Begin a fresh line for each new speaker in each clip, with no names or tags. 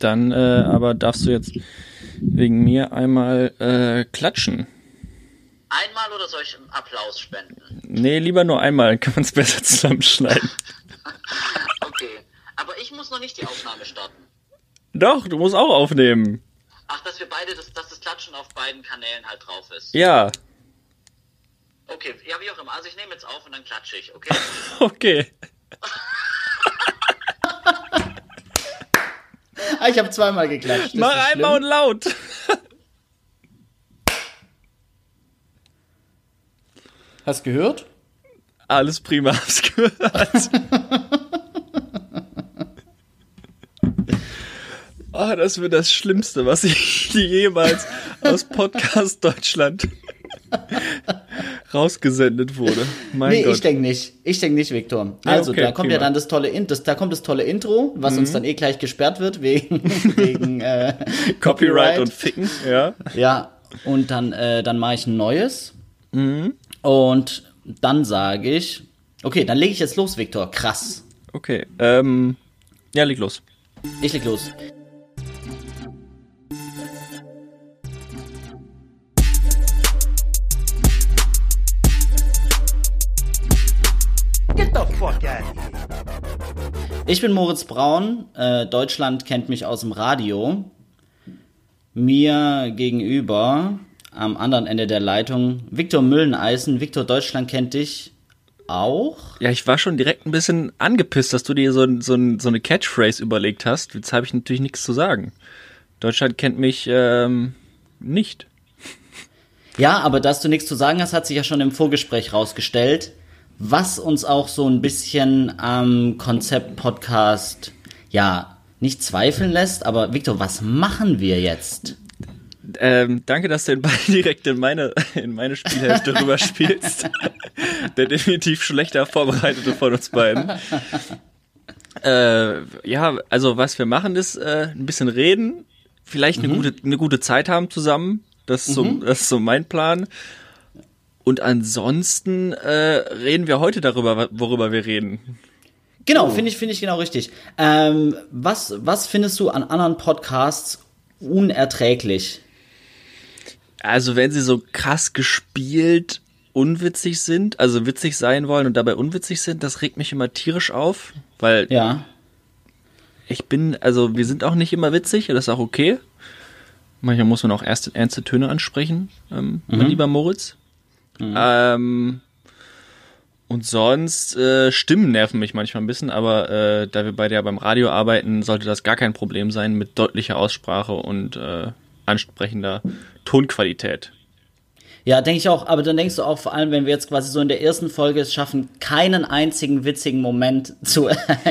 Dann äh, aber darfst du jetzt wegen mir einmal äh, klatschen.
Einmal oder soll ich einen Applaus spenden?
Nee, lieber nur einmal, dann kann man es besser zusammenschneiden.
okay. Aber ich muss noch nicht die Aufnahme starten.
Doch, du musst auch aufnehmen.
Ach, dass wir beide, das, dass das Klatschen auf beiden Kanälen halt drauf ist.
Ja.
Okay, ja, wie auch immer. Also ich nehme jetzt auf und dann klatsche ich, okay?
Okay.
Ah, ich habe zweimal geklatscht.
Mach einmal und laut.
Hast gehört?
Alles prima, hab's gehört. Ah, das wird das Schlimmste, was ich jemals aus Podcast Deutschland rausgesendet wurde. Mein
nee,
Gott.
ich denke nicht. Ich denke nicht, Viktor.
Ja,
Also,
okay,
da kommt ja
prima.
dann das tolle, In das, da kommt das tolle Intro, was
Mhm.
uns dann eh gleich gesperrt wird wegen, wegen äh,
Copyright und Ficken, ja.
Ja, und dann, äh, dann mache ich ein neues.
Mhm.
Und dann sage ich, okay, dann lege ich jetzt los, Viktor. Krass.
Okay, ähm, ja, leg los.
Ich leg los. Ich bin Moritz Braun. Äh, Deutschland kennt mich aus dem Radio. Mir gegenüber am anderen Ende der Leitung Viktor Mülleneisen. Viktor, Deutschland kennt dich auch.
Ja, ich war schon direkt ein bisschen angepisst, dass du dir so, so, so eine Catchphrase überlegt hast. Jetzt habe ich natürlich nichts zu sagen. Deutschland kennt mich ähm, nicht.
Ja, aber dass du nichts zu sagen hast, hat sich ja schon im Vorgespräch rausgestellt, was uns auch so ein bisschen am Konzept Podcast, ja, nicht zweifeln lässt. Aber Viktor, was machen wir jetzt?
Ähm, danke, dass du den Ball direkt in meine, in meine Spielhälfte rüber spielst. Der definitiv schlechter Vorbereitete von uns beiden. Äh, ja, also was wir machen ist äh, ein bisschen reden, vielleicht eine, gute, eine gute Zeit haben zusammen. Das ist, so, das ist so mein Plan. Und ansonsten äh, reden wir heute darüber, worüber wir reden.
Genau, finde ich, finde ich genau richtig. Ähm, was, was findest du an anderen Podcasts unerträglich?
Also wenn sie so krass gespielt unwitzig sind, also witzig sein wollen und dabei unwitzig sind, das regt mich immer tierisch auf, weil
Ja.
ich bin, also wir sind auch nicht immer witzig, das ist auch okay. Manchmal muss man auch erste ernste Töne ansprechen, ähm, mein lieber Moritz. Ähm, und sonst, äh, Stimmen nerven mich manchmal ein bisschen, aber äh, da wir beide ja beim Radio arbeiten, sollte das gar kein Problem sein mit deutlicher Aussprache und äh, ansprechender Tonqualität.
Ja, denke ich auch, aber dann denkst du auch vor allem, wenn wir jetzt quasi so in der ersten Folge es schaffen, keinen einzigen witzigen Moment zu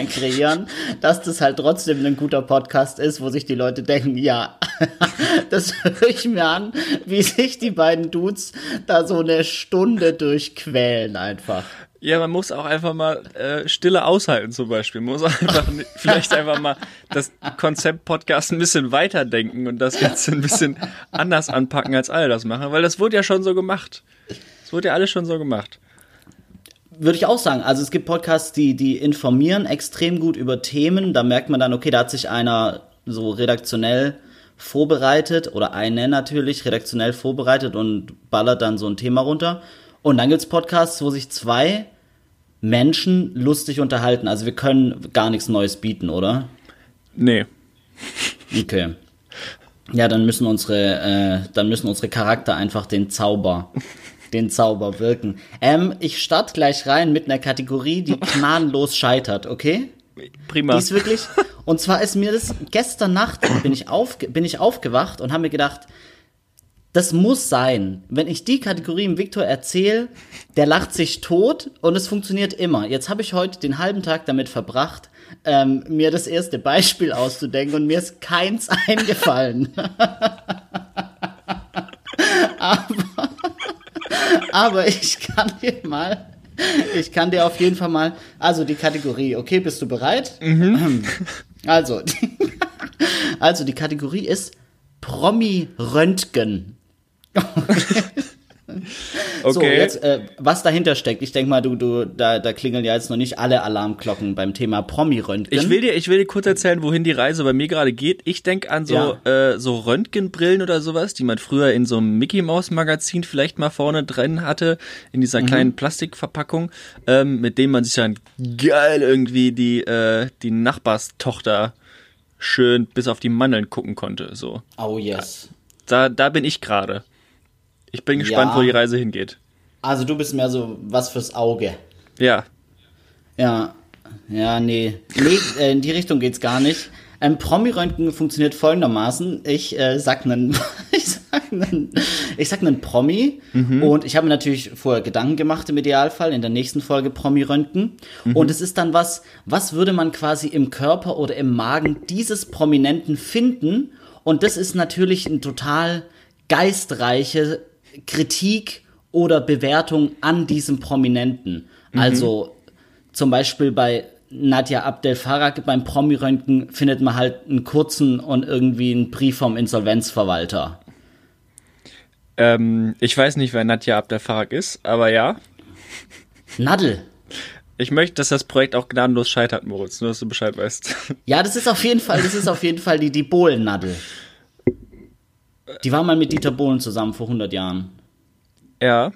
kreieren, dass das halt trotzdem ein guter Podcast ist, wo sich die Leute denken, ja, das höre ich mir an, wie sich die beiden Dudes da so eine Stunde durchquälen einfach.
Ja, man muss auch einfach mal äh, Stille aushalten zum Beispiel. Man muss einfach vielleicht einfach mal das Konzept Podcast ein bisschen weiterdenken und das Ganze ein bisschen anders anpacken, als alle das machen, weil das wurde ja schon so gemacht. Das wurde ja alles schon so gemacht.
Würde ich auch sagen. Also es gibt Podcasts, die, die informieren extrem gut über Themen. Da merkt man dann, okay, da hat sich einer so redaktionell vorbereitet oder eine natürlich redaktionell vorbereitet und ballert dann so ein Thema runter. Und dann gibt's Podcasts, wo sich zwei Menschen lustig unterhalten. Also wir können gar nichts Neues bieten, oder?
Nee.
Okay. Ja, dann müssen unsere, äh, dann müssen unsere Charakter einfach den Zauber, den Zauber wirken. Ähm, ich starte gleich rein mit einer Kategorie, die gnadenlos scheitert, okay?
Prima.
Die ist wirklich, und zwar ist mir das, gestern Nacht bin ich, aufge, bin ich aufgewacht und habe mir gedacht, das muss sein. Wenn ich die Kategorie im Viktor erzähle, der lacht sich tot und es funktioniert immer. Jetzt habe ich heute den halben Tag damit verbracht, ähm, mir das erste Beispiel auszudenken und mir ist keins eingefallen. aber, aber ich kann dir mal, ich kann dir auf jeden Fall mal, also die Kategorie, okay, bist du bereit? Also, die, also die Kategorie ist Promi-Röntgen.
Okay.
So, jetzt, äh, was dahinter steckt. Ich denke mal, du, du, da, da klingeln ja jetzt noch nicht alle Alarmglocken beim Thema Promi-Röntgen.
Ich will dir, ich will dir kurz erzählen, wohin die Reise bei mir gerade geht. Ich denk an so, äh, so Röntgenbrillen oder sowas, die man früher in so einem Mickey Mouse Magazin vielleicht mal vorne drin hatte, in dieser kleinen Plastikverpackung, ähm, mit dem man sich dann geil irgendwie die, äh, die Nachbarstochter schön bis auf die Mandeln gucken konnte. So,
Oh yes.
da, da bin ich gerade. Ich bin gespannt,
Ja.
wo die Reise hingeht.
Also du bist mehr so was fürs Auge.
Ja,
Ja. Ja, nee. Nee, äh, in die Richtung geht's gar nicht. Ein Promi-Röntgen funktioniert folgendermaßen. Ich äh, sag nen, ich sag nen, ich sag nen Promi und ich habe mir natürlich vorher Gedanken gemacht im Idealfall in der nächsten Folge Promi-Röntgen und es ist dann was, was würde man quasi im Körper oder im Magen dieses Prominenten finden und das ist natürlich ein total geistreiche Kritik oder Bewertung an diesem Prominenten. Also zum Beispiel bei Nadja Abdel Farag beim Promi-Röntgen findet man halt einen kurzen und irgendwie einen Brief vom Insolvenzverwalter.
ähm, ich weiß nicht, wer Nadja Abdel Farag ist, aber ja.
Nadel.
Ich möchte, dass das Projekt auch gnadenlos scheitert, Moritz, nur dass du Bescheid weißt.
Ja, das ist auf jeden Fall, das ist auf jeden Fall die, die Bohlen-Nadel. Die war mal mit Dieter Bohlen zusammen vor 100 Jahren.
ja.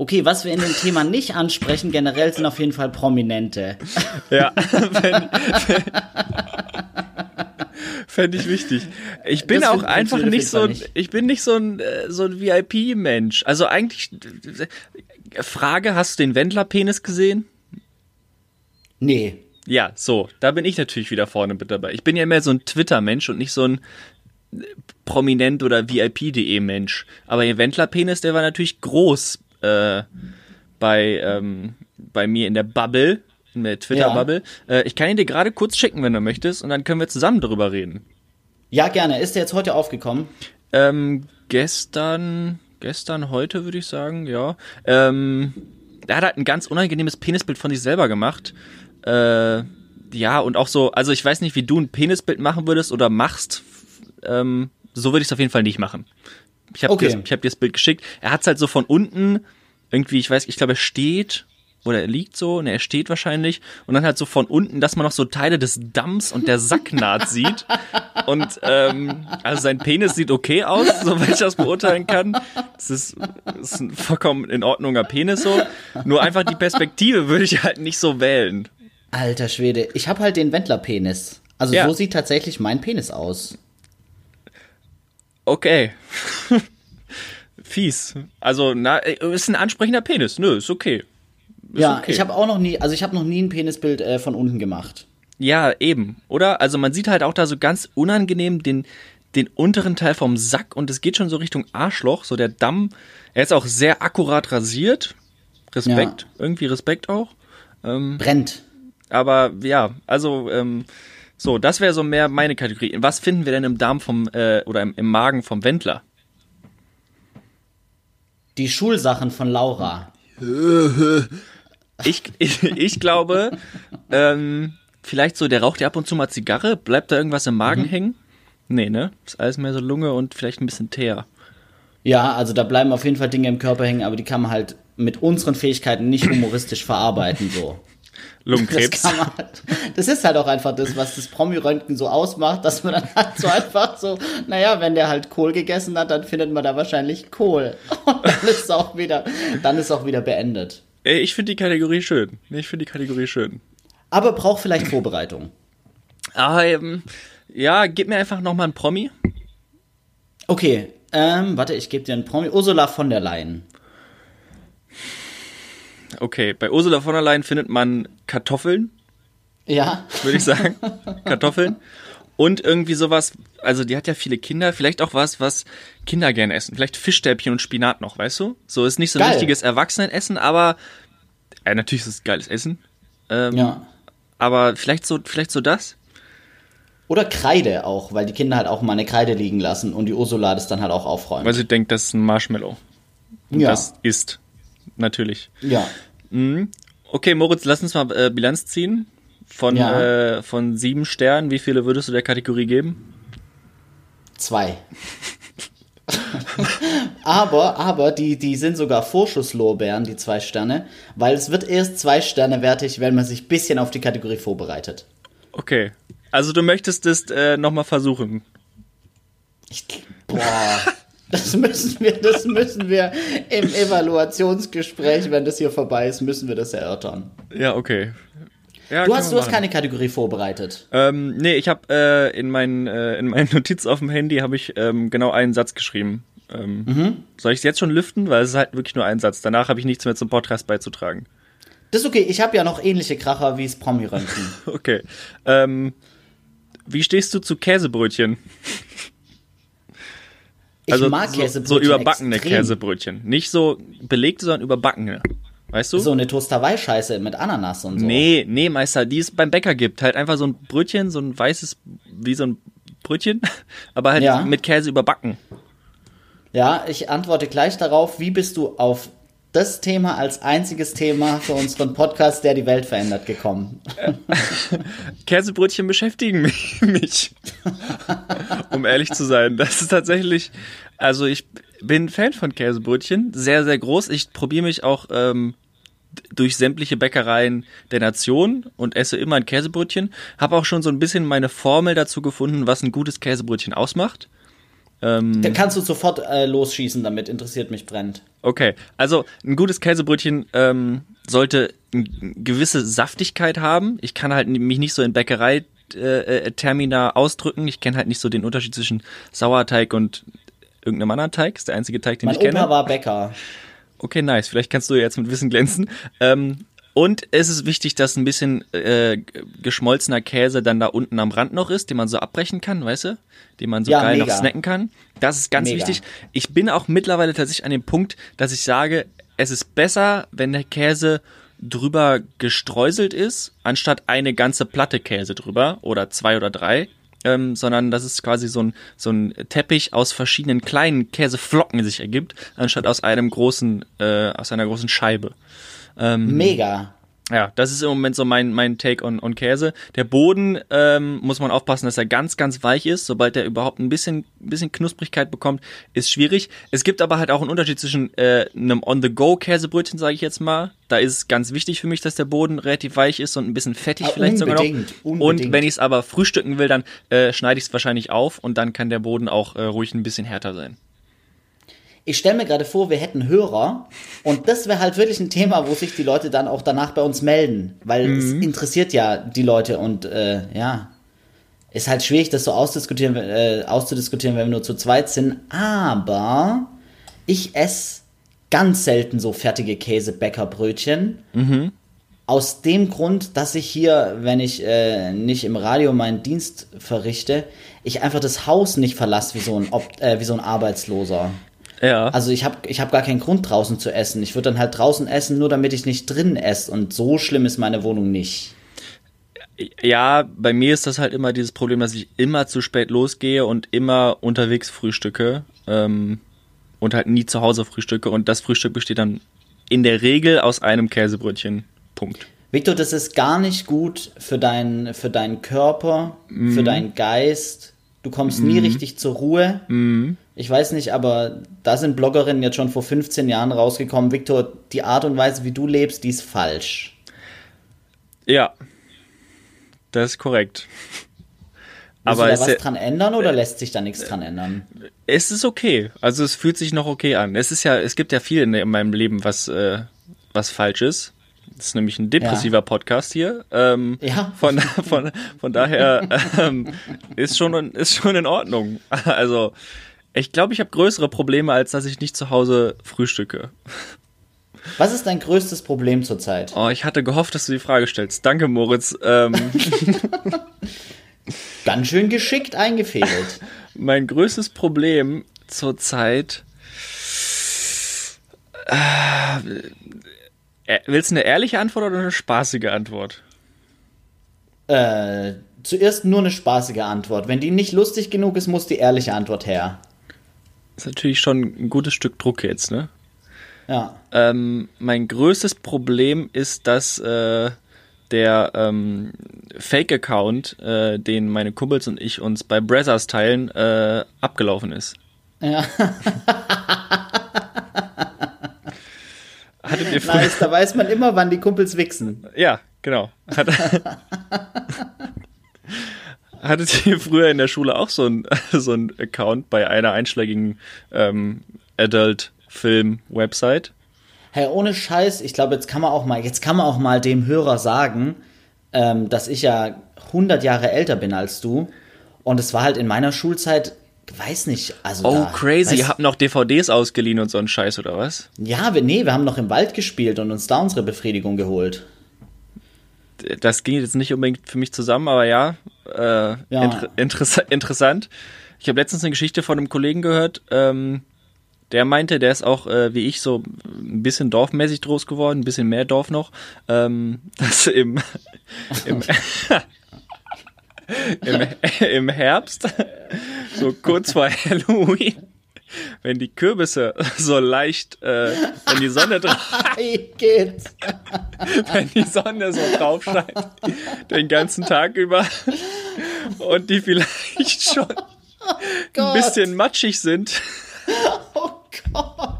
Okay, was wir in dem Thema nicht ansprechen, generell sind auf jeden Fall Prominente.
Ja. Fände ich wichtig. Ich bin
Das
auch einfach nicht so
nicht.
ich bin nicht so ein, äh, so ein VIP-Mensch. Also eigentlich, Frage, hast du den Wendler-Penis gesehen?
Nee.
Ja, so, da bin ich natürlich wieder vorne mit dabei. Ich bin ja mehr so ein Twitter-Mensch und nicht so ein Prominent- oder VIP.de-Mensch. Aber ihr Wendler-Penis, der war natürlich groß äh, bei, ähm, bei mir in der Bubble, in der Twitter-Bubble. Äh, ich kann ihn dir gerade kurz schicken, wenn du möchtest, und dann können wir zusammen darüber reden.
Ja, gerne. Ist der jetzt heute aufgekommen?
Ähm, gestern, gestern, heute würde ich sagen, ja. Ähm, er hat halt ein ganz unangenehmes Penisbild von sich selber gemacht. Äh, ja, und auch so, also ich weiß nicht, wie du ein Penisbild machen würdest oder machst. Ähm, so würde ich es auf jeden Fall nicht machen. Ich habe
Okay.
dir, ich hab dir das Bild geschickt. Er hat es halt so von unten, irgendwie, ich weiß, ich glaube, er steht oder er liegt so, ne, er steht wahrscheinlich und dann halt so von unten, dass man noch so Teile des Damms und der Sacknaht sieht. Und ähm, also sein Penis sieht okay aus, soweit ich das beurteilen kann. Es ist, ist ein vollkommen in Ordnunger Penis so. Nur einfach die Perspektive würde ich halt nicht so wählen.
Alter Schwede, ich habe halt den Wendler-Penis. Also
Ja.
so sieht tatsächlich mein Penis aus.
Okay. Fies. Also, na, äh, ist ein ansprechender Penis. Nö, ist okay. Ist
ja,
okay.
ich habe auch noch nie, also ich habe noch nie ein Penisbild äh, von unten gemacht.
Ja, eben, oder? Also man sieht halt auch da so ganz unangenehm den, den unteren Teil vom Sack und es geht schon so Richtung Arschloch, so der Damm. Er ist auch sehr akkurat rasiert. Respekt, irgendwie Respekt auch.
Brennt.
Aber ja, also ähm, so, das wäre so mehr meine Kategorie. Was finden wir denn im Darm vom äh, oder im, im Magen vom Wendler?
Die Schulsachen von Laura.
Ich, ich, ich glaube, ähm, vielleicht so, der raucht ja ab und zu mal Zigarre, bleibt da irgendwas im Magen hängen? Nee, ne? Ist alles mehr so Lunge und vielleicht ein bisschen Teer.
Ja, also da bleiben auf jeden Fall Dinge im Körper hängen, aber die kann man halt mit unseren Fähigkeiten nicht humoristisch verarbeiten, so. Das,
Lungenkrebs.
kann man halt, das ist halt auch einfach das, was das Promi-Röntgen so ausmacht, dass man dann halt so einfach so, naja, wenn der halt Kohl gegessen hat, dann findet man da wahrscheinlich Kohl. Und dann ist auch wieder, dann ist auch wieder beendet.
Ey, ich finde die Kategorie schön. Ich finde die Kategorie schön.
Aber braucht vielleicht Vorbereitung.
Ah, ähm, ja, gib mir einfach nochmal einen Promi.
Okay, ähm, warte, ich gebe dir einen Promi. Ursula von der Leyen.
Okay, bei Ursula von der Leyen findet man Kartoffeln,
Ja,
würde ich sagen. Kartoffeln. Und irgendwie sowas, also die hat ja viele Kinder, vielleicht auch was, was Kinder gerne essen. Vielleicht Fischstäbchen und Spinat noch, weißt du? So ist nicht so ein
Geil.
richtiges Erwachsenenessen, aber äh, natürlich ist es geiles Essen. Ähm,
ja.
Aber vielleicht so, vielleicht so das?
Oder Kreide auch, weil die Kinder halt auch mal eine Kreide liegen lassen und die Ursula das dann halt auch aufräumt.
Weil sie denkt, das ist ein Marshmallow. Und
ja.
das ist natürlich.
ja.
Okay, Moritz, lass uns mal äh, Bilanz ziehen. Von,
Ja.
äh, von sieben Sternen, wie viele würdest du der Kategorie geben?
Zwei. aber, aber die, die sind sogar Vorschusslorbeeren, die zwei Sterne, weil es wird erst zwei Sterne wertig, wenn man sich ein bisschen auf die Kategorie vorbereitet.
Okay. Also du möchtest es äh, nochmal versuchen.
Ich, boah. Das müssen wir, das müssen wir im Evaluationsgespräch, wenn das hier vorbei ist, müssen wir das erörtern.
Ja, okay. Ja,
Du hast, du hast keine Kategorie vorbereitet.
Ähm, nee, ich habe äh, in, meinen, äh, in meinen Notiz auf dem Handy habe ich ähm, genau einen Satz geschrieben. Ähm,
Mhm.
Soll ich es jetzt schon lüften? Weil es ist halt wirklich nur ein Satz. Danach habe ich nichts mehr zum Podcast beizutragen.
Das ist okay, ich habe ja noch ähnliche Kracher wie das Promi-Röntgen.
Okay. Ähm, wie stehst du zu Käsebrötchen?
Ich
also
mag
so,
Käsebrötchen
so überbackene
extrem.
Käsebrötchen. Nicht so belegte, sondern überbackene. Weißt du?
So eine Toast-Hawaii-Scheiße mit Ananas und so.
Nee, nee, Meister, die es beim Bäcker gibt. Halt einfach so ein Brötchen, so ein weißes, wie so ein Brötchen, aber halt
Ja.
mit Käse überbacken.
Ja, ich antworte gleich darauf. Wie bist du auf das Thema als einziges Thema für unseren Podcast, der die Welt verändert, gekommen?
Käsebrötchen beschäftigen mich, mich. um ehrlich zu sein. Das ist tatsächlich, also ich bin Fan von Käsebrötchen, sehr, sehr groß. Ich probiere mich auch ähm, durch sämtliche Bäckereien der Nation und esse immer ein Käsebrötchen. Habe auch schon so ein bisschen meine Formel dazu gefunden, was ein gutes Käsebrötchen ausmacht.
Dann kannst du sofort äh, losschießen damit, interessiert mich brennt.
Okay, also ein gutes Käsebrötchen ähm, sollte eine gewisse Saftigkeit haben. Ich kann halt mich nicht so in Bäckerei äh, äh, Termina ausdrücken. Ich kenne halt nicht so den Unterschied zwischen Sauerteig und irgendeinem anderen Teig. Ist der einzige Teig, den
Mein
ich kenne.
Opa war Bäcker.
Okay, nice. Vielleicht kannst du jetzt mit Wissen glänzen. Ähm, und es ist wichtig, dass ein bisschen äh, geschmolzener Käse dann da unten am Rand noch ist, den man so abbrechen kann, weißt du? Den man so
Ja,
geil
mega.
noch snacken kann. Das ist ganz
Mega.
wichtig. Ich bin auch mittlerweile tatsächlich an dem Punkt, dass ich sage, es ist besser, wenn der Käse drüber gestreuselt ist, anstatt eine ganze Platte Käse drüber oder zwei oder drei. Ähm, sondern dass es quasi so ein, so ein Teppich aus verschiedenen kleinen Käseflocken sich ergibt, anstatt aus einem großen, äh, aus einer großen Scheibe.
Mega.
Ja, das ist im Moment so mein, mein Take on, on Käse. Der Boden ähm, muss man aufpassen, dass er ganz, ganz weich ist. Sobald er überhaupt ein bisschen, ein bisschen Knusprigkeit bekommt, ist schwierig. Es gibt aber halt auch einen Unterschied zwischen äh, einem On-the-Go-Käsebrötchen, sage ich jetzt mal. Da ist es ganz wichtig für mich, dass der Boden relativ weich ist und ein bisschen fettig
Ah,
vielleicht sogar noch.
unbedingt,
Und wenn ich es aber frühstücken will, dann äh, schneide ich es wahrscheinlich auf und dann kann der Boden auch äh, ruhig ein bisschen härter sein.
Ich stelle mir gerade vor, wir hätten Hörer und das wäre halt wirklich ein Thema, wo sich die Leute dann auch danach bei uns melden, weil es interessiert ja die Leute und äh, ja, ist halt schwierig, das so ausdiskutieren, äh, auszudiskutieren, wenn wir nur zu zweit sind, aber ich esse ganz selten so fertige Käsebäckerbrötchen. Aus dem Grund, dass ich hier, wenn ich äh, nicht im Radio meinen Dienst verrichte, ich einfach das Haus nicht verlasse wie so ein, Ob äh, wie so ein Arbeitsloser.
Ja.
Also ich habe ich hab gar keinen Grund draußen zu essen. Ich würde dann halt draußen essen, nur damit ich nicht drin esse. Und so schlimm ist meine Wohnung nicht.
Ja, bei mir ist das halt immer dieses Problem, dass ich immer zu spät losgehe und immer unterwegs frühstücke ähm, und halt nie zu Hause frühstücke und das Frühstück besteht dann in der Regel aus einem Käsebrötchen. Punkt.
Victor, das ist gar nicht gut für, dein, für deinen Körper, für deinen Geist. Du kommst nie richtig zur Ruhe. Ich weiß nicht, aber da sind Bloggerinnen jetzt schon vor 15 Jahren rausgekommen. Victor, die Art und Weise, wie du lebst, die ist falsch.
Ja, das ist korrekt.
Willst
Aber
du da was dran ändern oder lässt sich da nichts dran ändern?
es ist okay. Also es fühlt sich noch okay an. Es ist ja, es gibt ja viel in, in meinem Leben, was, äh, was falsch ist. Das ist nämlich ein depressiver Podcast hier. Ähm,
Ja.
Von, von, von daher ähm, ist, schon, ist schon in Ordnung. Also ich glaube, ich habe größere Probleme, als dass ich nicht zu Hause frühstücke.
Was ist dein größtes Problem zurzeit?
Oh, ich hatte gehofft, dass du die Frage stellst. Danke, Moritz. Ähm,
Ganz schön geschickt eingefädelt.
mein größtes Problem zurzeit. Äh, willst du eine ehrliche Antwort oder eine spaßige Antwort?
Äh, zuerst nur eine spaßige Antwort. Wenn die nicht lustig genug ist, muss die ehrliche Antwort her.
Ist natürlich schon ein gutes Stück Druck jetzt, ne?
Ja.
Ähm, mein größtes Problem ist, dass äh, der ähm, Fake-Account, äh, den meine Kumpels und ich uns bei Brazzers teilen, äh, abgelaufen ist.
Ja.
Hattet ihr
Nice, da weiß man immer, wann die Kumpels wichsen.
Ja, genau. Hat, hattet ihr früher in der Schule auch so ein so ein Account bei einer einschlägigen ähm, Adult-Film-Website?
Hey, ohne Scheiß, ich glaube, jetzt kann man auch mal, jetzt kann man auch mal dem Hörer sagen, ähm, dass ich ja 100 Jahre älter bin als du. Und es war halt in meiner Schulzeit, weiß nicht, also.
Oh,
da,
crazy. Ihr habt noch DVDs ausgeliehen und so einen Scheiß, oder was?
Ja, wir, nee, wir haben noch im Wald gespielt und uns da unsere Befriedigung geholt.
Das ging jetzt nicht unbedingt für mich zusammen, aber ja, äh,
Ja.
Inter interessa interessant. Ich habe letztens eine Geschichte von einem Kollegen gehört, ähm, der meinte, der ist auch äh, wie ich so ein bisschen dorfmäßig groß geworden, ein bisschen mehr Dorf noch, ähm, dass im, im, im, im Herbst, so kurz vor Halloween, wenn die Kürbisse so leicht, äh, wenn die Sonne drauf wenn die Sonne so drauf scheint, den ganzen Tag über und die vielleicht schon ein bisschen matschig sind,
Oh Gott.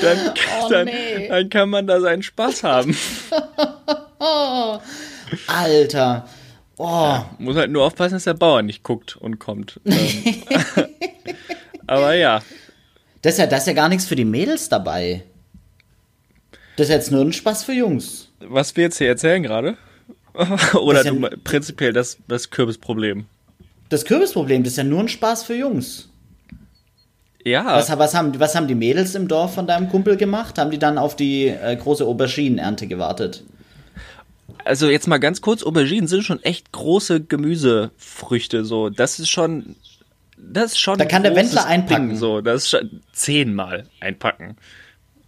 dann,
Oh,
dann,
nee.
dann kann man da seinen Spaß haben.
Alter. Oh,
Muss halt nur aufpassen, dass der Bauer nicht guckt und kommt. Ähm, Aber ja,
das ist, ja, das ist ja gar nichts für die Mädels dabei. Das ist jetzt nur ein Spaß für Jungs.
was wir jetzt hier erzählen gerade? Oder
ja-
du, prinzipiell das, das Kürbisproblem.
Das Kürbisproblem, das ist ja nur ein Spaß für Jungs.
Ja,
Was, was, haben, was haben die Mädels im Dorf von deinem Kumpel gemacht? Haben die dann auf die äh, große Auberginenernte gewartet?
Also jetzt mal ganz kurz, Auberginen sind schon echt große Gemüsefrüchte, so. Das ist schon, das ist schon
Da kann der Wendler einpacken.
Ding, so. Das ist schon zehnmal einpacken.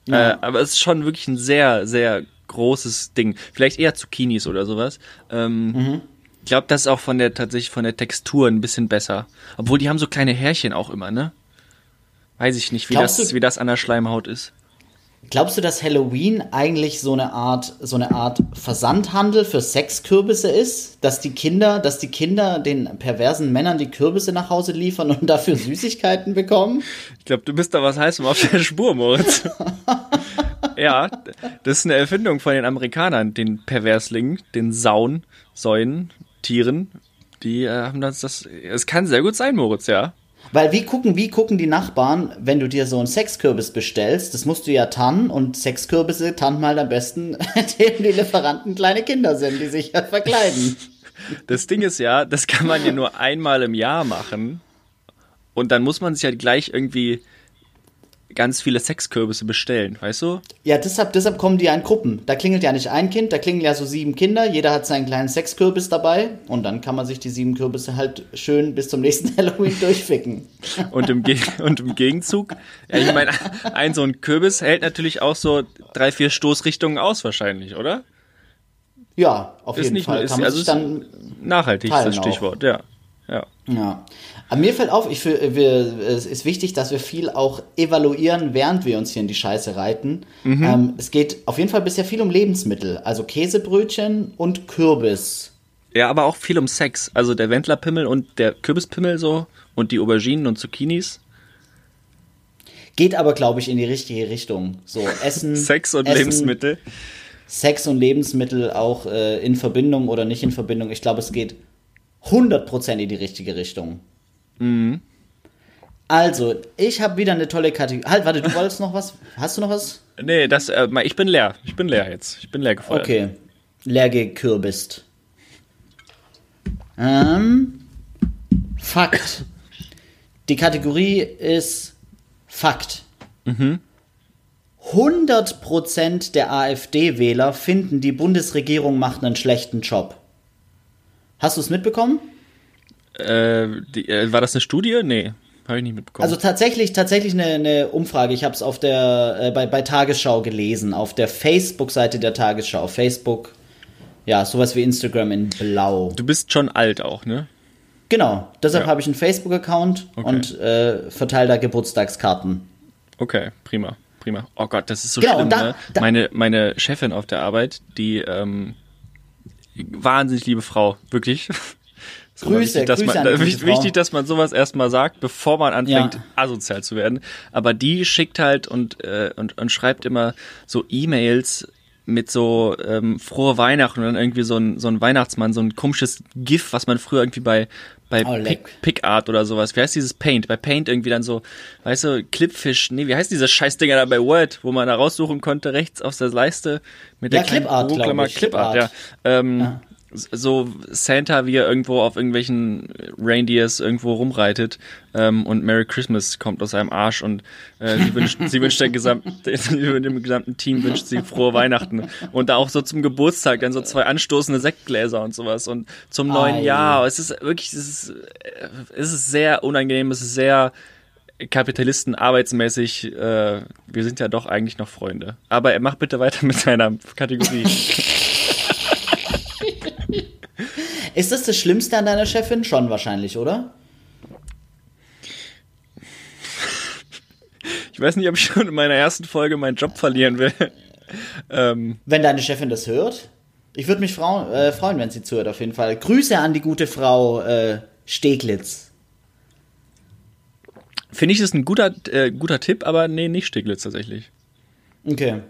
Äh, aber es ist schon wirklich ein sehr, sehr großes Ding. Vielleicht eher Zucchinis oder sowas. Ähm,
Mhm.
Ich glaube, das ist auch von der, tatsächlich von der Textur ein bisschen besser. Obwohl die haben so kleine Härchen auch immer, ne? Weiß ich nicht, wie
Glaubst
das, wie das an der Schleimhaut ist.
Glaubst du, dass Halloween eigentlich so eine Art, so eine Art Versandhandel für Sexkürbisse ist? Dass die Kinder, dass die Kinder den perversen Männern die Kürbisse nach Hause liefern und dafür Süßigkeiten bekommen?
Ich glaube, du bist da was heißem auf der Spur, Moritz. ja, das ist eine Erfindung von den Amerikanern, den Perverslingen, den Sauen, Säuen, Tieren. Die äh, haben das, das. Es kann sehr gut sein, Moritz, ja.
Weil wie gucken, wie gucken die Nachbarn, wenn du dir so einen Sexkürbis bestellst? Das musst du ja tannen und Sexkürbisse tannen mal am besten, indem die Lieferanten kleine Kinder sind, die sich halt verkleiden.
Das Ding ist ja, das kann man ja nur einmal im Jahr machen. Und dann muss man sich halt gleich irgendwie ganz viele Sexkürbisse bestellen, weißt du?
Ja, deshalb, deshalb kommen die ja in Gruppen. Da klingelt ja nicht ein Kind, da klingeln ja so sieben Kinder. Jeder hat seinen kleinen Sexkürbis dabei. Und dann kann man sich die sieben Kürbisse halt schön bis zum nächsten Halloween durchficken.
Und im, Ge und im Gegenzug, ja, ich meine, ein so ein Kürbis hält natürlich auch so drei, vier Stoßrichtungen aus wahrscheinlich, oder?
Ja, auf
Ist
jeden
nicht
Fall.
nur, ist,
kann man
also
sich
ist
dann
nachhaltig ist das
teilen auch.
Stichwort, ja. Ja.
Ja. Aber mir fällt auf, ich, für, wir, es ist wichtig, dass wir viel auch evaluieren, während wir uns hier in die Scheiße reiten.
Mhm.
Ähm, es geht auf jeden Fall bisher viel um Lebensmittel, also Käsebrötchen und Kürbis.
Ja, aber auch viel um Sex. Also der Wendlerpimmel und der Kürbispimmel so und die Auberginen und Zucchinis.
Geht aber, glaube ich, in die richtige Richtung. So, Essen.
Sex und
Essen,
Lebensmittel.
Sex und Lebensmittel auch äh, in Verbindung oder nicht in Verbindung. Ich glaube, es geht 100% in die richtige Richtung.
Mhm.
Also, ich habe wieder eine tolle Kategorie. Halt, warte, du wolltest noch was? Hast du noch was?
Nee, das, äh, ich bin leer. Ich bin leer jetzt. Ich bin leer gefeuert.
Okay. Leer gekürbist. Ähm, Fakt. Die Kategorie ist Fakt. 100% der AfD-Wähler finden, die Bundesregierung macht einen schlechten Job. Hast du es mitbekommen?
Äh, die, äh, war das eine Studie? Nee, habe ich nicht mitbekommen.
Also tatsächlich, tatsächlich eine, eine Umfrage. Ich habe es auf der äh, bei, bei Tagesschau gelesen, auf der Facebook-Seite der Tagesschau. Facebook, ja, sowas wie Instagram in Blau.
du bist schon alt auch, ne?
Genau, deshalb
Ja.
habe ich einen Facebook-Account
Okay.
und äh, verteile da Geburtstagskarten.
Okay, prima, prima. Oh Gott, das ist so
Genau,
schlimm,
da-
ne?
da-
meine, meine Chefin auf der Arbeit, die, ähm, wahnsinnig liebe Frau, wirklich.
Grüße,
wichtig, dass
Grüße
man, wichtig, dass man sowas erstmal sagt, bevor man anfängt,
Ja.
asozial zu werden. Aber die schickt halt und, äh, und, und schreibt immer so E-Mails mit so ähm, frohe Weihnachten und dann irgendwie so ein, so ein Weihnachtsmann, so ein komisches GIF, was man früher irgendwie bei bei
Oh, leck.
Pic, PicArt oder sowas. Wie heißt dieses Paint? Bei Paint irgendwie dann so, weißt du, Clipfish, nee, wie heißt diese Scheißdinger da bei Word, wo man da raussuchen konnte, rechts auf der Leiste mit der
Ja, ich,
Clipart,
Clipart.
ja. Ähm,
Ja.
So Santa, wie er irgendwo auf irgendwelchen Reindeers irgendwo rumreitet ähm, und Merry Christmas kommt aus seinem Arsch und äh, sie wünscht, sie wünscht der gesamten, dem gesamten Team wünscht sie frohe Weihnachten und da auch so zum Geburtstag dann so zwei anstoßende Sektgläser und sowas und zum neuen
Ei.
Jahr. Es ist wirklich, es ist, äh, es ist sehr unangenehm, es ist sehr Kapitalisten arbeitsmäßig. Äh, wir sind ja doch eigentlich noch Freunde. Aber er macht bitte weiter mit seiner Kategorie.
Ist das das Schlimmste an deiner Chefin? Schon wahrscheinlich, oder?
Ich weiß nicht, ob ich schon in meiner ersten Folge meinen Job verlieren will. ähm,
Wenn deine Chefin das hört? Ich würde mich frau äh, freuen, wenn sie zuhört, auf jeden Fall. Grüße an die gute Frau äh, Steglitz.
Finde ich, ist ein guter, äh, guter Tipp, aber nee, nicht Steglitz tatsächlich.
Okay.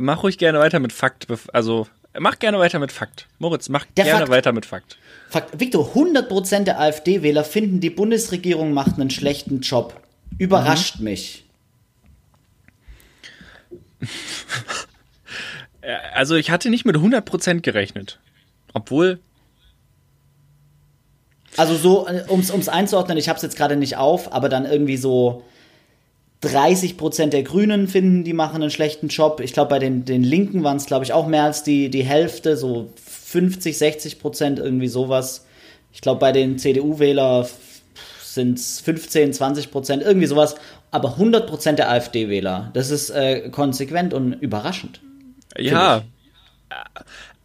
Mach ruhig gerne weiter mit Fakt. Also, mach gerne weiter mit Fakt. Moritz, mach
Der
gerne
Fakt.
weiter mit Fakt.
Fakt, Victor, 100% der AfD-Wähler finden, die Bundesregierung macht einen schlechten Job. Überrascht mich.
Äh, Also, ich hatte nicht mit 100% gerechnet. Obwohl,
Also so, äh, ums, ums einzuordnen, ich habe es jetzt gerade nicht auf, aber dann irgendwie so 30% der Grünen finden, die machen einen schlechten Job. Ich glaube, bei den, den Linken waren es, glaube ich, auch mehr als die, die Hälfte, so 50, 60% irgendwie sowas. Ich glaube, bei den CDU-Wähler sind es 15, 20%, irgendwie sowas. Aber 100% der AfD-Wähler. Das ist äh, konsequent und überraschend.
ja.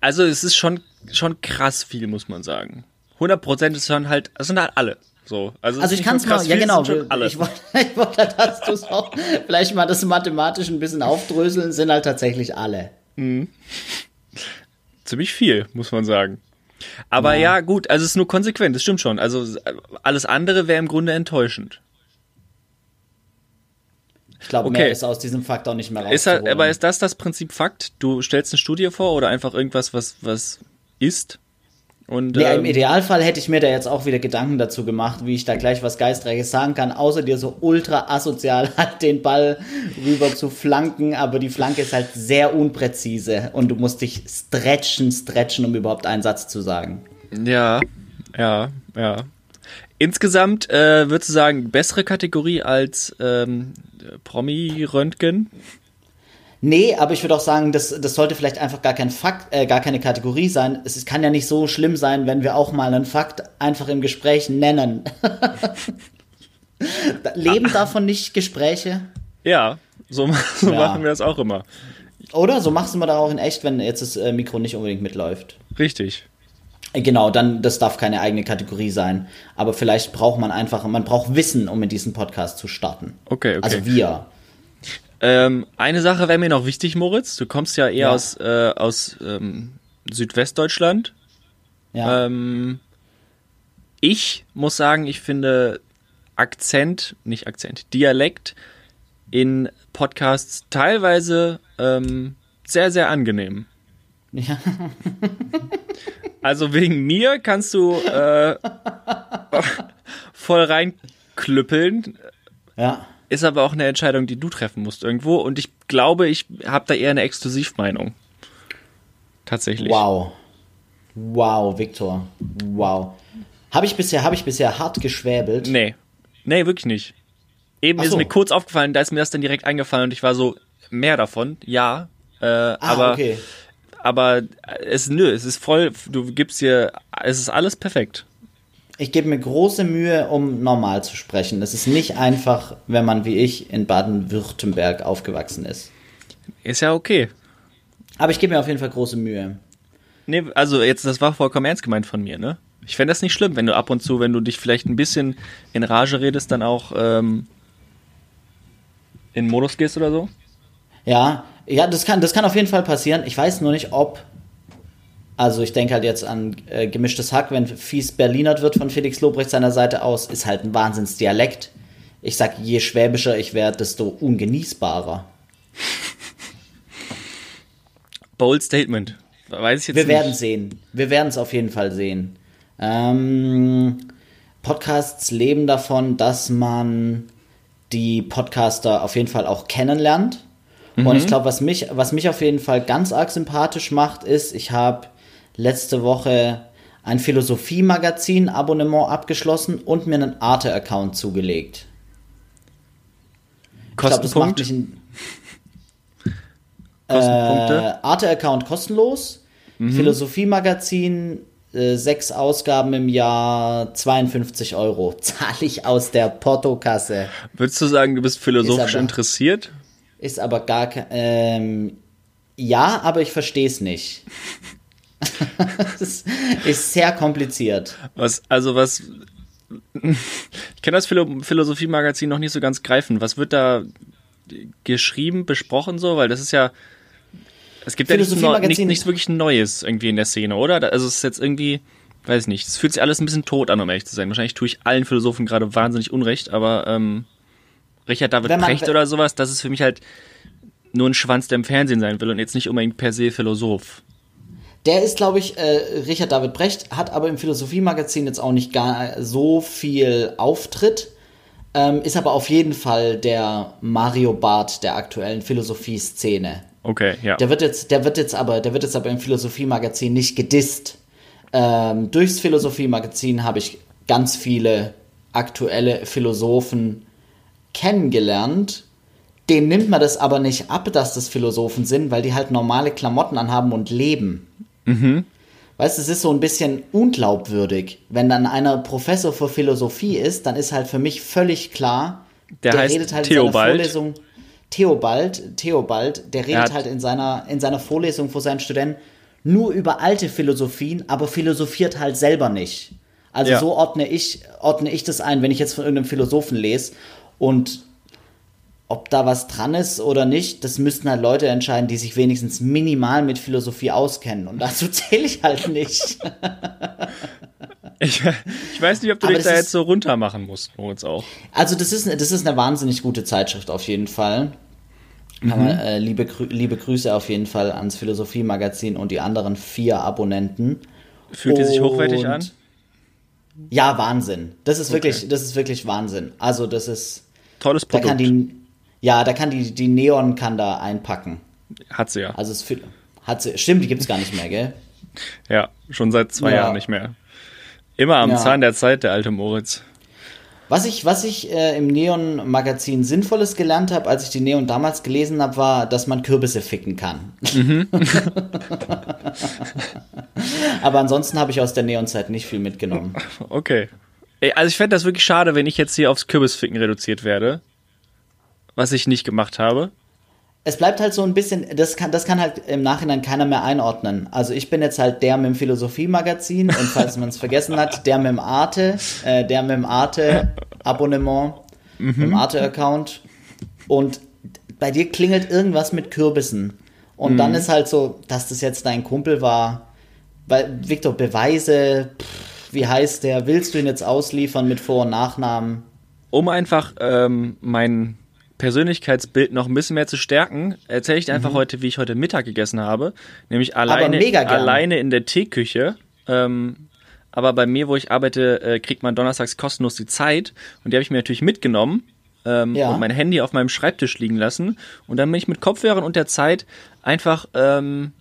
Also, es ist schon, schon krass viel, muss man sagen. 100% ist schon halt, das sind halt alle. So. Also,
Also ich kann es mal, ja genau,
alle.
ich wollte, ich wollte, dass du es auch vielleicht mal das mathematisch ein bisschen aufdröseln, sind halt tatsächlich alle.
ziemlich viel, muss man sagen. Aber ja. gut, also es ist nur konsequent, das stimmt schon. Also alles andere wäre im Grunde enttäuschend.
Ich glaube,
Okay.
mehr ist aus diesem Fakt auch nicht mehr
halt,
rauszuholen.
aber ist das das Prinzip Fakt? Du stellst eine Studie vor oder einfach irgendwas, was, was ist? Und,
Ja,
ähm,
im Idealfall hätte ich mir da jetzt auch wieder Gedanken dazu gemacht, wie ich da gleich was Geistreiches sagen kann, außer dir so ultra asozial halt den Ball rüber zu flanken, aber die Flanke ist halt sehr unpräzise und du musst dich stretchen, stretchen, um überhaupt einen Satz zu sagen.
ja, ja, ja. Insgesamt äh, würdest du sagen, bessere Kategorie als ähm, Promi-Röntgen?
Nee, aber ich würde auch sagen, das, das sollte vielleicht einfach gar kein Fakt, äh, gar keine Kategorie sein. Es ist- kann ja nicht so schlimm sein, wenn wir auch mal einen Fakt einfach im Gespräch nennen. Leben davon nicht Gespräche?
Ja, so, so
Ja.
machen wir das auch immer.
Oder? So machst du mal da auch in echt, wenn jetzt das äh, Mikro nicht unbedingt mitläuft.
Richtig.
Äh, Genau, dann, das darf keine eigene Kategorie sein. Aber vielleicht braucht man einfach, man braucht Wissen, um in diesen Podcast zu starten.
Okay, okay.
Also wir.
Ähm, eine Sache wäre mir noch wichtig, Moritz. Du kommst ja eher
Ja.
aus, äh, aus ähm, Südwestdeutschland.
Ja.
Ähm, ich muss sagen, ich finde Akzent, nicht Akzent, Dialekt in Podcasts teilweise ähm, sehr, sehr angenehm.
ja.
Also wegen mir kannst du äh, voll reinklüppeln.
ja.
Ist aber auch eine Entscheidung, die du treffen musst irgendwo. Und ich glaube, ich habe da eher eine Exklusivmeinung. Tatsächlich.
Wow. Wow, Viktor. Wow. Habe ich bisher, habe ich bisher hart geschwäbelt.
Nee. Nee, wirklich nicht. Eben
Ach
ist
so.
mir kurz aufgefallen, da ist mir das dann direkt eingefallen und ich war so, mehr davon, ja. Äh,
Ah,
aber
okay.
aber es nö, es ist voll, du gibst dir, es ist alles perfekt.
Ich gebe mir große Mühe, um normal zu sprechen. Es ist nicht einfach, wenn man wie ich in Baden-Württemberg aufgewachsen ist.
Ist ja okay.
Aber ich gebe mir auf jeden Fall große Mühe.
Nee, also jetzt, das war vollkommen ernst gemeint von mir, ne? Ich fände das nicht schlimm, wenn du ab und zu, wenn du dich vielleicht ein bisschen in Rage redest, dann auch ähm, in Modus gehst oder so.
Ja, ja, das kann, das kann auf jeden Fall passieren. Ich weiß nur nicht, ob. Also ich denke halt jetzt an äh, gemischtes Hack, wenn fies Berlinert wird von Felix Lobrecht seiner Seite aus, ist halt ein Wahnsinnsdialekt. Ich sag, je schwäbischer ich werde, desto ungenießbarer.
Bold Statement. Weiß ich jetzt
Wir
nicht.
werden sehen. Wir werden es auf jeden Fall sehen. Ähm, Podcasts leben davon, dass man die Podcaster auf jeden Fall auch kennenlernt. Und ich glaube, was mich, was mich auf jeden Fall ganz arg sympathisch macht, ist, ich habe letzte Woche ein Philosophie-Magazin-Abonnement abgeschlossen und mir einen Arte-Account zugelegt. Ich glaube, das macht
Kostenpunkt.
mich ein,
Kostenpunkte.
äh, Arte-Account kostenlos. Philosophie-Magazin, äh, sechs Ausgaben im Jahr, 52 Euro. Zahle ich aus der Portokasse.
Würdest du sagen, du bist philosophisch
Ist aber-
interessiert?
Ist aber gar kein. Ähm, ja, aber ich verstehe es nicht. das ist sehr kompliziert.
Was, also was. Ich kann das Philo Philosophie-Magazin noch nicht so ganz greifen. Was wird da geschrieben, besprochen so? Weil das ist ja. Es gibt ja nichts, Neu-
Philosophie-Magazin-
nicht, nichts wirklich Neues irgendwie in der Szene, oder? Also es ist jetzt irgendwie. Weiß nicht. Es fühlt sich alles ein bisschen tot an, um ehrlich zu sein. Wahrscheinlich tue ich allen Philosophen gerade wahnsinnig Unrecht, aber ähm, Richard David
man-
Precht oder sowas, das ist für mich halt nur ein Schwanz, der im Fernsehen sein will und jetzt nicht unbedingt per se Philosoph.
Der ist, glaube ich, äh, Richard David Brecht, hat aber im Philosophie-Magazin jetzt auch nicht gar so viel Auftritt. Ähm, ist aber auf jeden Fall der Mario Barth der aktuellen Philosophie-Szene.
Okay, ja.
Der wird jetzt, der wird jetzt aber, der wird jetzt aber im Philosophie-Magazin nicht gedisst. Ähm, durchs Philosophie-Magazin habe ich ganz viele aktuelle Philosophen kennengelernt. Dem nimmt man das aber nicht ab, dass das Philosophen sind, weil die halt normale Klamotten anhaben und leben. Weißt du, es ist so ein bisschen unglaubwürdig. Wenn dann einer Professor für Philosophie ist, dann ist halt für mich völlig klar,
Der heißt
in seiner
Theobald.
Vorlesung. Theobald, Theobald, der redet halt in seiner, in seiner Vorlesung vor seinen Studenten nur über alte Philosophien, aber philosophiert halt selber nicht. Also
Ja.
so ordne ich, ordne ich das ein, wenn ich jetzt von irgendeinem Philosophen lese. Und ob da was dran ist oder nicht, das müssten halt Leute entscheiden, die sich wenigstens minimal mit Philosophie auskennen. Und dazu zähle ich halt nicht.
Ich, ich weiß nicht, ob du
Aber
dich da
ist-
jetzt so runter machen musst, Moritz auch.
Also das ist, das ist eine wahnsinnig gute Zeitschrift auf jeden Fall. Kann man, äh, liebe, liebe Grüße auf jeden Fall ans Philosophie-Magazin und die anderen vier Abonnenten.
Fühlt die sich hochwertig an?
Ja, Wahnsinn. Das ist wirklich, das ist wirklich Wahnsinn. Also das ist,
Tolles
da
Produkt.
kann die, ja, da kann die, die Neon kann da einpacken.
Hat sie ja.
Also es hat sie, stimmt, die gibt's gar nicht mehr, gell?
Ja, schon seit zwei
Ja.
Jahren nicht mehr. Immer am
Ja.
Zahn der Zeit, der alte Moritz.
Was ich, was ich äh, im Neon-Magazin Sinnvolles gelernt habe, als ich die Neon damals gelesen habe, war, dass man Kürbisse ficken kann. Aber ansonsten habe ich aus der Neon-Zeit nicht viel mitgenommen.
Okay. Ey, also ich fände das wirklich schade, wenn ich jetzt hier aufs Kürbisficken reduziert werde. Was ich nicht gemacht habe.
Es bleibt halt so ein bisschen, das kann, das kann halt im Nachhinein keiner mehr einordnen. Also ich bin jetzt halt der mit dem Philosophie-Magazin und falls man es vergessen hat, der mit dem Arte, äh, der mit dem Arte-Abonnement, mit dem Arte-Account. Und bei dir klingelt irgendwas mit Kürbissen. Und dann ist halt so, dass das jetzt dein Kumpel war. Weil, Victor, Beweise, pff, wie heißt der? Willst du ihn jetzt ausliefern mit Vor- und Nachnamen?
Um einfach ähm, mein Persönlichkeitsbild noch ein bisschen mehr zu stärken, erzähle ich dir einfach heute, wie ich heute Mittag gegessen habe. Nämlich alleine, alleine in der Teeküche. Ähm, aber bei mir, wo ich arbeite, äh, kriegt man donnerstags kostenlos die Zeit. Und die habe ich mir natürlich mitgenommen ähm,
Ja.
und mein Handy auf meinem Schreibtisch liegen lassen. Und dann bin ich mit Kopfhörern und der Zeit einfach ähm,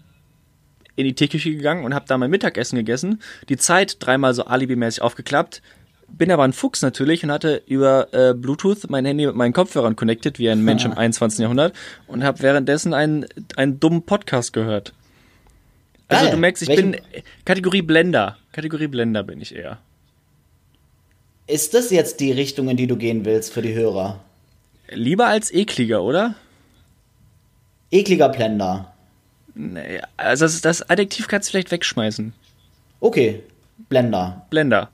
in die Teeküche gegangen und habe da mein Mittagessen gegessen. Die Zeit dreimal so alibimäßig aufgeklappt. Bin aber ein Fuchs natürlich und hatte über äh, Bluetooth mein Handy mit meinen Kopfhörern connected, wie ein Mensch im 21. Jahrhundert und habe währenddessen einen, einen dummen Podcast gehört. Also
Geil.
du merkst, ich
Welchen-
bin Kategorie Blender. Kategorie Blender bin ich eher.
Ist das jetzt die Richtung, in die du gehen willst für die Hörer?
Lieber als ekliger, oder?
Ekliger Blender.
Nee, also das, das Adjektiv kannst du vielleicht wegschmeißen.
Okay, Blender.
Blender.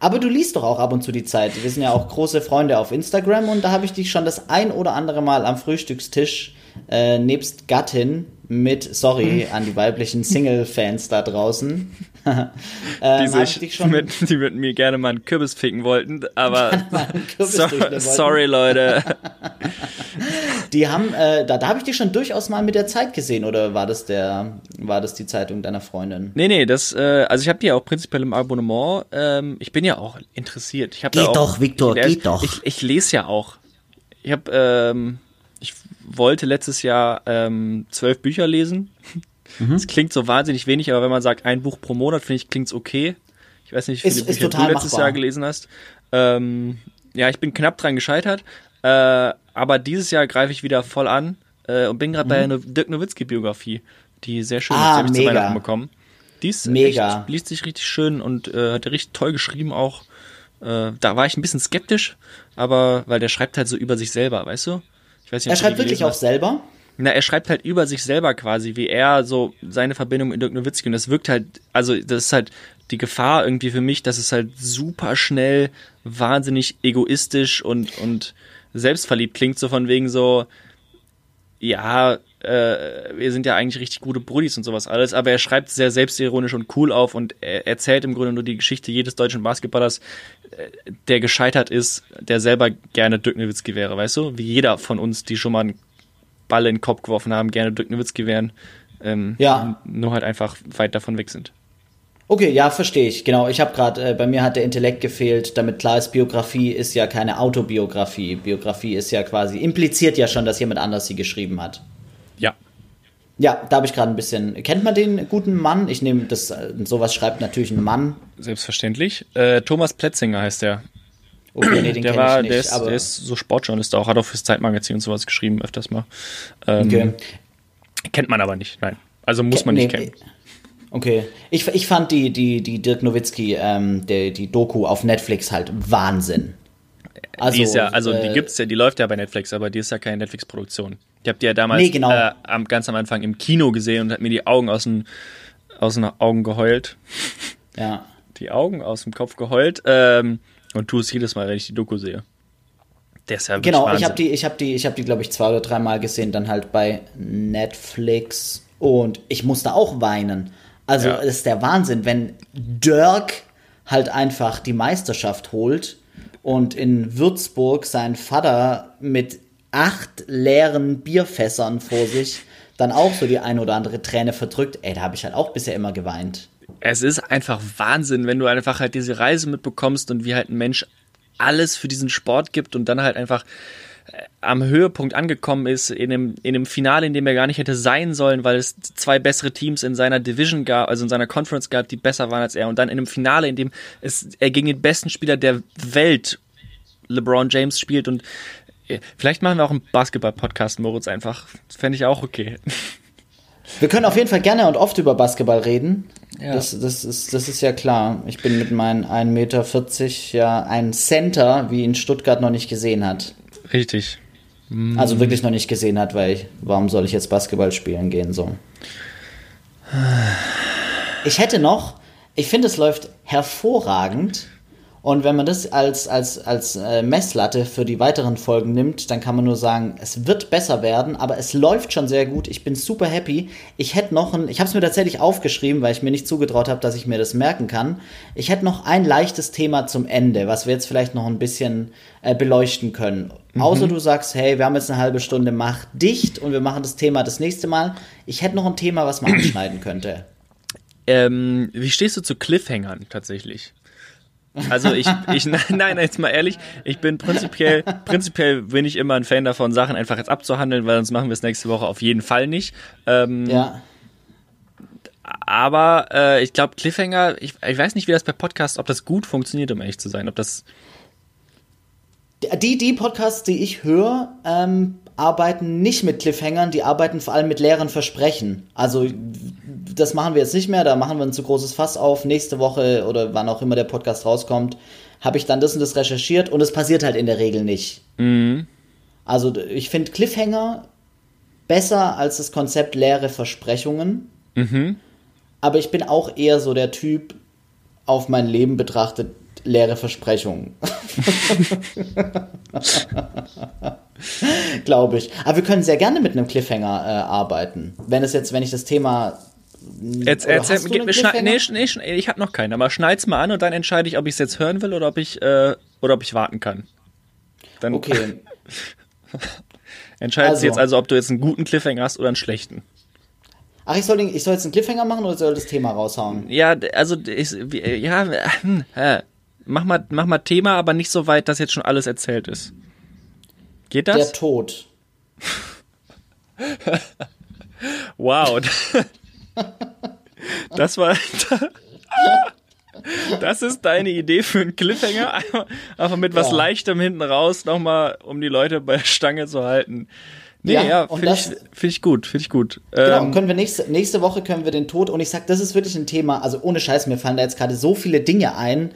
Aber du liest doch auch ab und zu die Zeit. Wir sind ja auch große Freunde auf Instagram und da habe ich dich schon das ein oder andere Mal am Frühstückstisch äh, nebst Gattin mit, sorry an die weiblichen Single-Fans da draußen, ähm,
die, sich
schon
mit, die mit mir gerne mal einen Kürbis ficken wollten, aber so, sorry Leute.
Die haben, äh, da, da habe ich dich schon durchaus mal mit der Zeit gesehen, oder war das der, war das die Zeitung deiner Freundin?
Nee, nee, das, äh, also ich habe die ja auch prinzipiell im Abonnement. Ähm, ich bin ja auch interessiert. Ich hab
Geht
da auch,
doch, Viktor,
ich,
geht doch.
Ich, ich lese ja auch. Ich habe, ähm, ich wollte letztes Jahr ähm, zwölf Bücher lesen.
Mhm.
Das klingt so wahnsinnig wenig, aber wenn man sagt, ein Buch pro Monat, finde ich, klingt's okay. Ich weiß nicht, wie viele
Ist- ist
Bücher
total
du letztes
machbar.
Jahr gelesen hast. Ähm, ja, ich bin knapp dran gescheitert, äh, aber dieses Jahr greife ich wieder voll an äh, und bin gerade bei einer Dirk Nowitzki-Biografie, die sehr schön
Mhm. Ah,
ist, die habe ich zu. Weihnachten bekommen. Die ist
Mega.
Echt, liest sich richtig schön und äh, hat er richtig toll geschrieben auch. Äh, da war ich ein bisschen skeptisch, aber weil der schreibt halt so über sich selber, weißt du? Ich weiß nicht,
Er schreibt wirklich auch selber?
Na, er schreibt halt über sich selber quasi, wie er so seine Verbindung mit Dirk Nowitzki und das wirkt halt, also das ist halt die Gefahr irgendwie für mich, dass es halt super schnell wahnsinnig egoistisch und, und selbstverliebt klingt, so von wegen so, ja, äh, wir sind ja eigentlich richtig gute Brudis und sowas alles, aber er schreibt sehr selbstironisch und cool auf und er erzählt im Grunde nur die Geschichte jedes deutschen Basketballers, äh, der gescheitert ist, der selber gerne Dirk Nowitzki wäre, weißt du? Wie jeder von uns, die schon mal einen Ball in den Kopf geworfen haben, gerne Dirk Nowitzki wären, ähm,
Ja.
nur halt einfach weit davon weg sind.
Okay, ja, verstehe ich. Genau, ich habe gerade, äh, bei mir hat der Intellekt gefehlt, damit klar ist, Biografie ist ja keine Autobiografie. Biografie ist ja quasi, impliziert ja schon, dass jemand anders sie geschrieben hat.
Ja.
Ja, da habe ich gerade ein bisschen. Kennt man den guten Mann? Ich nehme das, äh, sowas schreibt natürlich ein Mann.
Selbstverständlich. Äh, Thomas Pletzinger heißt der.
Okay, nee, den
Der
kenne
war,
ich nicht.
der, ist, der ist so Sportjournalist auch, hat auch fürs Zeitmagazin und sowas geschrieben, öfters mal. Ähm,
okay.
Kennt man aber nicht, nein. Also muss man nicht
Nee,
kennen.
Okay. Ich, ich fand die, die, die Dirk Nowitzki, ähm, die, die Doku auf Netflix halt Wahnsinn. Also,
die ist ja, also die
äh,
gibt's ja, die läuft ja bei Netflix, aber die ist ja keine Netflix-Produktion. Ich habe die ja damals
Nee, genau.
äh, am, ganz am Anfang im Kino gesehen und hat mir die Augen aus den, aus den Augen geheult.
Ja.
Die Augen aus dem Kopf geheult. Ähm, und tu es jedes Mal, wenn ich die Doku sehe. Der ist ja wirklich
Genau,
Wahnsinn.
ich habe die, ich habe die, ich habe die, glaube ich, zwei oder dreimal gesehen, dann halt bei Netflix und ich musste auch weinen. Also
Ja.
es ist der Wahnsinn, wenn Dirk halt einfach die Meisterschaft holt und in Würzburg sein Vater mit acht leeren Bierfässern vor sich dann auch so die ein oder andere Träne verdrückt. Ey, da habe ich halt auch bisher immer geweint.
es ist einfach Wahnsinn, wenn du einfach halt diese Reise mitbekommst und wie halt ein Mensch alles für diesen Sport gibt und dann halt einfach am Höhepunkt angekommen ist, in einem, in einem Finale, in dem er gar nicht hätte sein sollen, weil es zwei bessere Teams in seiner Division gab, also in seiner Conference gab, die besser waren als er. Und dann in einem Finale, in dem es, er gegen den besten Spieler der Welt, LeBron James, spielt. Und äh, vielleicht machen wir auch einen Basketball-Podcast, Moritz, einfach. Das fände ich auch okay.
Wir können auf jeden Fall gerne und oft über Basketball reden.
Ja.
Das, das, ist, das ist ja klar. Ich bin mit meinen 1,40 Meter ja ein Center, wie ihn Stuttgart noch nicht gesehen hat.
Richtig.
Also wirklich noch nicht gesehen hat, weil ich, warum soll ich jetzt Basketball spielen gehen so? Ich hätte noch, ich finde es läuft hervorragend und wenn man das als, als, als äh, Messlatte für die weiteren Folgen nimmt, dann kann man nur sagen, es wird besser werden, aber es läuft schon sehr gut. Ich bin super happy. Ich hätte noch ein, ich habe es mir tatsächlich aufgeschrieben, weil ich mir nicht zugetraut habe, dass ich mir das merken kann. Ich hätte noch ein leichtes Thema zum Ende, was wir jetzt vielleicht noch ein bisschen äh, beleuchten können. Außer du sagst, hey, wir haben jetzt eine halbe Stunde, mach dicht und wir machen das Thema das nächste Mal. Ich hätte noch ein Thema, was man anschneiden könnte.
Ähm, wie stehst du zu Cliffhangern tatsächlich? Also ich, ich nein, nein, jetzt mal ehrlich, ich bin prinzipiell, prinzipiell bin ich immer ein Fan davon, Sachen einfach jetzt abzuhandeln, weil sonst machen wir es nächste Woche auf jeden Fall nicht. Ähm,
Ja.
Aber äh, ich glaube, Cliffhanger, ich, ich weiß nicht, wie das bei Podcasts, ob das gut funktioniert, um ehrlich zu sein. Ob das.
Die, die Podcasts, die ich höre, ähm, arbeiten nicht mit Cliffhangern, die arbeiten vor allem mit leeren Versprechen. Also, das machen wir jetzt nicht mehr, da machen wir ein zu großes Fass auf. Nächste Woche oder wann auch immer der Podcast rauskommt, habe ich dann das und das recherchiert und es passiert halt in der Regel nicht. Also, ich finde Cliffhanger besser als das Konzept leere Versprechungen. Aber ich bin auch eher so der Typ, auf mein Leben betrachtet, leere Versprechungen. Glaube ich. Aber wir können sehr gerne mit einem Cliffhanger äh, arbeiten. Wenn es jetzt, wenn ich das Thema.
Jetzt,
einen
mir schneid, nee, nee, schneid- ich habe noch keinen, aber schneid's mal an und dann entscheide ich, ob ich es jetzt hören will oder ob ich äh, oder ob ich warten kann. Dann
Okay.
entscheidest
Also.
du jetzt also, ob du jetzt einen guten Cliffhanger hast oder einen schlechten.
Ach, ich soll, den, ich soll jetzt einen Cliffhanger machen oder soll das Thema raushauen?
Ja, also ich, ja, hm, äh, mach mal, mach mal Thema, aber nicht so weit, dass jetzt schon alles erzählt ist. Geht
Der
das?
Tod.
Wow. Das war. Das ist deine Idee für einen Cliffhanger? Einfach, mit was
Ja.
Leichtem hinten raus nochmal, um die Leute bei der Stange zu halten. Nee,
Ja,
ja, finde ich, find ich gut, finde ich gut.
Genau,
Ähm,
können wir nächste, nächste Woche können wir den Tod und ich sag, das ist wirklich ein Thema, also ohne Scheiß, mir fallen da jetzt gerade so viele Dinge ein,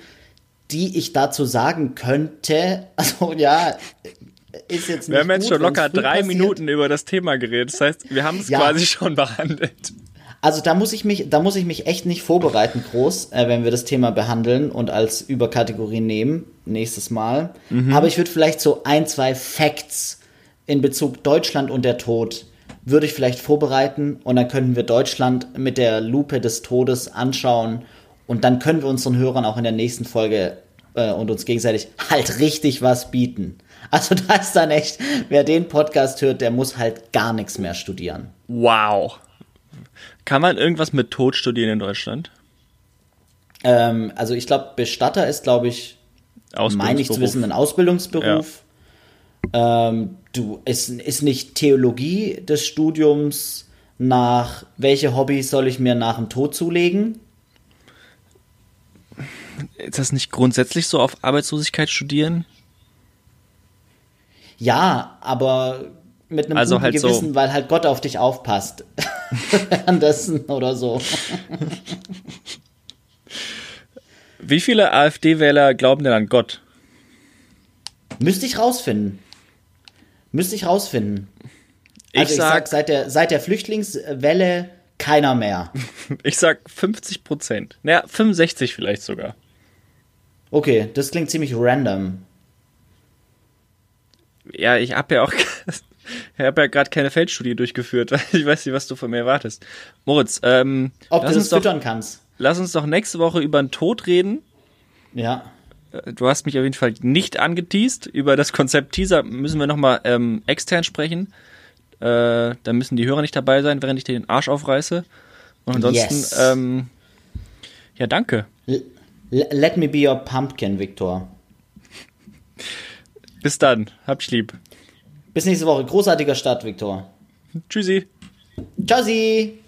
die ich dazu sagen könnte. Also ja, ist jetzt nicht
wir haben jetzt
gut,
schon locker drei
passiert.
Minuten über das Thema geredet. Das heißt, wir haben es
Ja.
quasi schon behandelt.
Also da muss ich mich, da muss ich mich echt nicht vorbereiten groß, äh, wenn wir das Thema behandeln und als Überkategorie nehmen nächstes Mal.
Mhm.
Aber ich würde vielleicht so ein, zwei Facts in Bezug Deutschland und der Tod würde ich vielleicht vorbereiten und dann können wir Deutschland mit der Lupe des Todes anschauen und dann können wir unseren Hörern auch in der nächsten Folge äh, und uns gegenseitig halt richtig was bieten. Also da ist dann echt, wer den Podcast hört, der muss halt gar nichts mehr studieren.
Wow. Kann man irgendwas mit Tod studieren in Deutschland?
Ähm, also ich glaube, Bestatter ist, glaube ich, meine ich zu
Ausbildungsberuf.
wissen, ein Ausbildungsberuf. Ähm, du, ist, ist nicht Theologie des Studiums nach, welche Hobbys soll ich mir nach dem Tod zulegen?
Ist das nicht grundsätzlich so auf Arbeitslosigkeit studieren?
Ja, aber mit einem
Also
guten
halt so-
Gewissen, weil halt Gott auf dich aufpasst. Währenddessen oder so.
Wie viele AfD-Wähler glauben denn an Gott?
Müsste ich rausfinden. Müsste ich rausfinden.
Ich,
Also ich
sag,
sag, seit der, seit der Flüchtlingswelle keiner mehr.
ich sag 50 Prozent. Naja, 65 vielleicht sogar.
Okay, das klingt ziemlich random.
Ja, ich habe ja auch, ich habe ja gerade keine Feldstudie durchgeführt. Ich weiß nicht, was du von mir erwartest. Moritz, ähm,
Ob du
uns doch,
füttern kannst.
lass uns doch nächste Woche über den Tod reden.
Ja.
Äh, Du hast mich auf jeden Fall nicht angeteased. Über das Konzept Teaser müssen wir nochmal ähm, extern sprechen. Äh, da müssen die Hörer nicht dabei sein, während ich dir den Arsch aufreiße. Und ansonsten,
Yes.
ähm, ja, danke.
L let me be your pumpkin, Victor.
Bis dann. Hab dich lieb.
Bis nächste Woche. Großartiger Start, Victor.
Tschüssi.
Tschüssi.